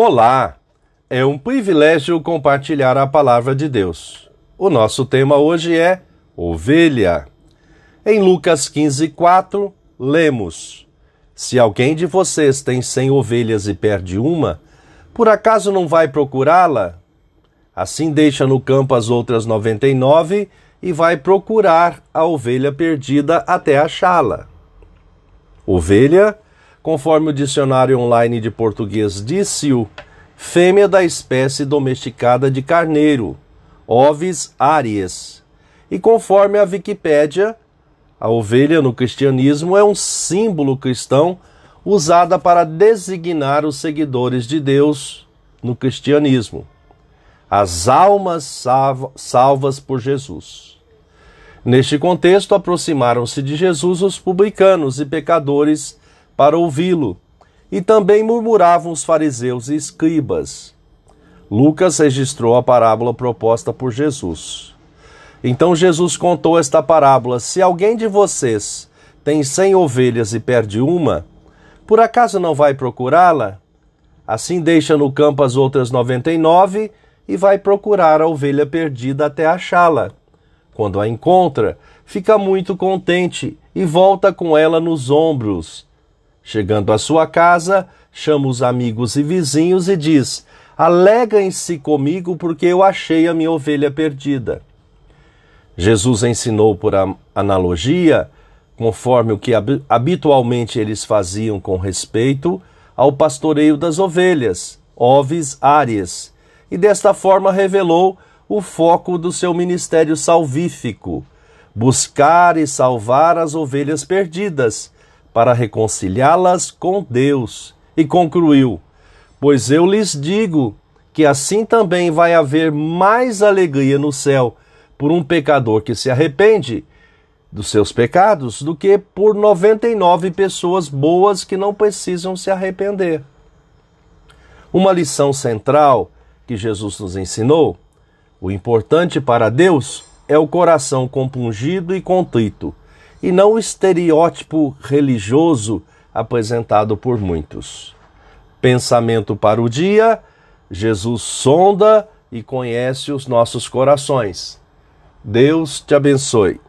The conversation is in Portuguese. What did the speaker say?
Olá! É um privilégio compartilhar a palavra de Deus. O nosso tema hoje é ovelha. Em Lucas 15, 4, lemos: Se alguém de vocês tem cem ovelhas e perde uma, por acaso não vai procurá-la? Assim deixa no campo as outras noventa e nove e vai procurar a ovelha perdida até achá-la. Ovelha conforme o dicionário online de português disse-o, fêmea da espécie domesticada de carneiro, Ovis aries. E conforme a Wikipédia, a ovelha no cristianismo é um símbolo cristão usada para designar os seguidores de Deus no cristianismo, as almas salvas por Jesus. Neste contexto, aproximaram-se de Jesus os publicanos e pecadores para ouvi-lo, e também murmuravam os fariseus e escribas. Lucas registrou a parábola proposta por Jesus. Então Jesus contou esta parábola: Se alguém de vocês tem cem ovelhas e perde uma, por acaso não vai procurá-la? Assim deixa no campo as outras noventa e nove e vai procurar a ovelha perdida até achá-la. Quando a encontra, fica muito contente e volta com ela nos ombros Chegando à sua casa, chama os amigos e vizinhos e diz: Alegrem-se comigo, porque eu achei a minha ovelha perdida. Jesus ensinou por analogia, conforme o que habitualmente eles faziam com respeito ao pastoreio das ovelhas, ovis aries, e desta forma revelou o foco do seu ministério salvífico: buscar e salvar as ovelhas perdidas para reconciliá-las com Deus. E concluiu: Pois eu lhes digo que assim também vai haver mais alegria no céu por um pecador que se arrepende dos seus pecados do que por 99 pessoas boas que não precisam se arrepender. Uma lição central que Jesus nos ensinou: o importante para Deus é o coração compungido e contrito e não o estereótipo religioso apresentado por muitos. Pensamento para o dia: Jesus sonda e conhece os nossos corações. Deus te abençoe.